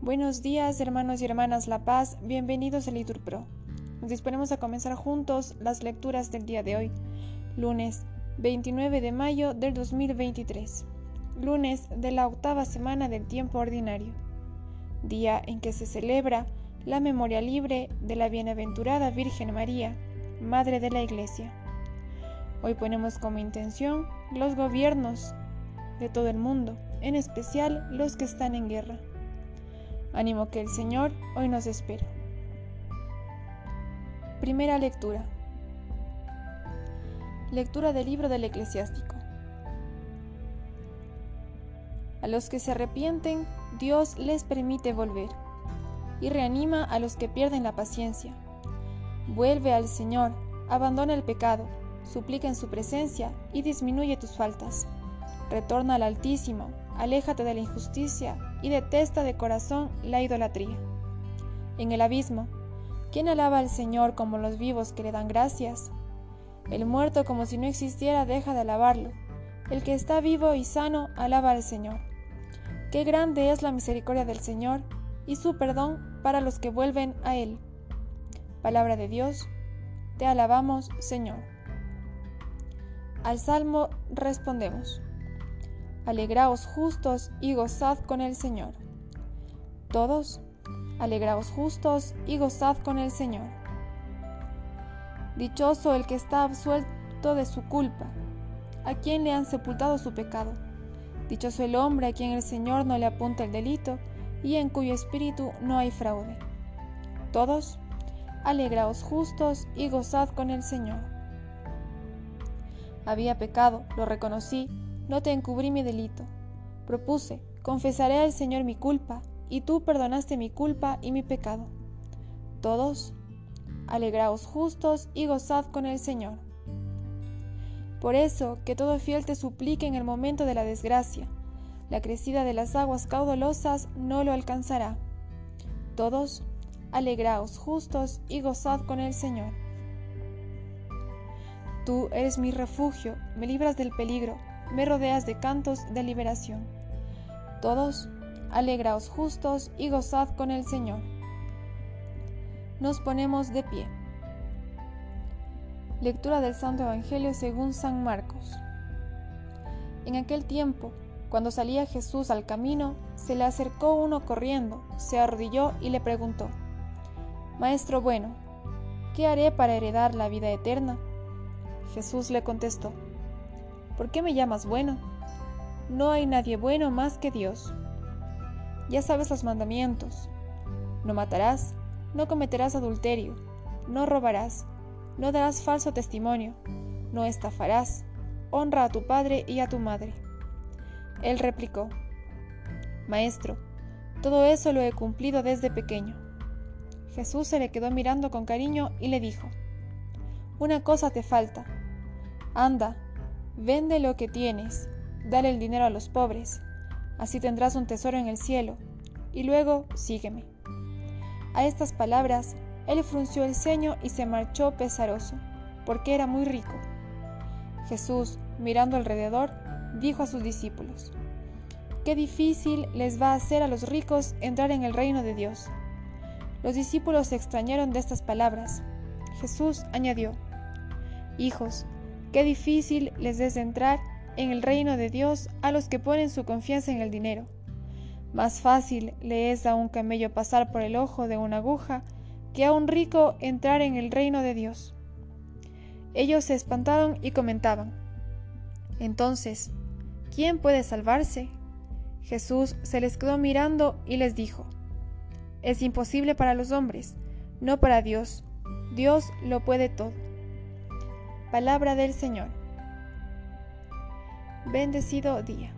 Buenos días, hermanos y hermanas La Paz, bienvenidos a Litur Pro. Nos disponemos a comenzar juntos las lecturas del día de hoy, lunes 29 de mayo del 2023, lunes de la octava semana del tiempo ordinario, día en que se celebra la memoria libre de la bienaventurada Virgen María, Madre de la Iglesia. Hoy ponemos como intención los gobiernos de todo el mundo, en especial los que están en guerra. Ánimo que el Señor hoy nos espera. Primera lectura. Lectura del libro del eclesiástico. A los que se arrepienten, Dios les permite volver y reanima a los que pierden la paciencia. Vuelve al Señor, abandona el pecado, suplica en su presencia y disminuye tus faltas. Retorna al Altísimo, aléjate de la injusticia y detesta de corazón la idolatría. En el abismo, ¿quién alaba al Señor como los vivos que le dan gracias? El muerto como si no existiera deja de alabarlo. El que está vivo y sano alaba al Señor. Qué grande es la misericordia del Señor y su perdón para los que vuelven a Él. Palabra de Dios, te alabamos, Señor. Al Salmo respondemos. Alegraos justos y gozad con el Señor. Todos, alegraos justos y gozad con el Señor. Dichoso el que está absuelto de su culpa, a quien le han sepultado su pecado. Dichoso el hombre a quien el Señor no le apunta el delito y en cuyo espíritu no hay fraude. Todos, alegraos justos y gozad con el Señor. Había pecado, lo reconocí, no te encubrí mi delito. Propuse, confesaré al Señor mi culpa, y tú perdonaste mi culpa y mi pecado. Todos, alegraos justos y gozad con el Señor. Por eso, que todo fiel te suplique en el momento de la desgracia. La crecida de las aguas caudalosas no lo alcanzará. Todos, alegraos justos y gozad con el Señor. Tú eres mi refugio, me libras del peligro me rodeas de cantos de liberación. Todos, alegraos justos y gozad con el Señor. Nos ponemos de pie. Lectura del Santo Evangelio según San Marcos. En aquel tiempo, cuando salía Jesús al camino, se le acercó uno corriendo, se arrodilló y le preguntó, Maestro bueno, ¿qué haré para heredar la vida eterna? Jesús le contestó, ¿Por qué me llamas bueno? No hay nadie bueno más que Dios. Ya sabes los mandamientos. No matarás, no cometerás adulterio, no robarás, no darás falso testimonio, no estafarás, honra a tu padre y a tu madre. Él replicó, Maestro, todo eso lo he cumplido desde pequeño. Jesús se le quedó mirando con cariño y le dijo, Una cosa te falta. Anda, Vende lo que tienes, dale el dinero a los pobres, así tendrás un tesoro en el cielo, y luego sígueme. A estas palabras, él frunció el ceño y se marchó pesaroso, porque era muy rico. Jesús, mirando alrededor, dijo a sus discípulos, Qué difícil les va a hacer a los ricos entrar en el reino de Dios. Los discípulos se extrañaron de estas palabras. Jesús añadió, Hijos, Qué difícil les es entrar en el reino de Dios a los que ponen su confianza en el dinero. Más fácil le es a un camello pasar por el ojo de una aguja que a un rico entrar en el reino de Dios. Ellos se espantaron y comentaban, Entonces, ¿quién puede salvarse? Jesús se les quedó mirando y les dijo, Es imposible para los hombres, no para Dios. Dios lo puede todo. Palabra del Señor. Bendecido día.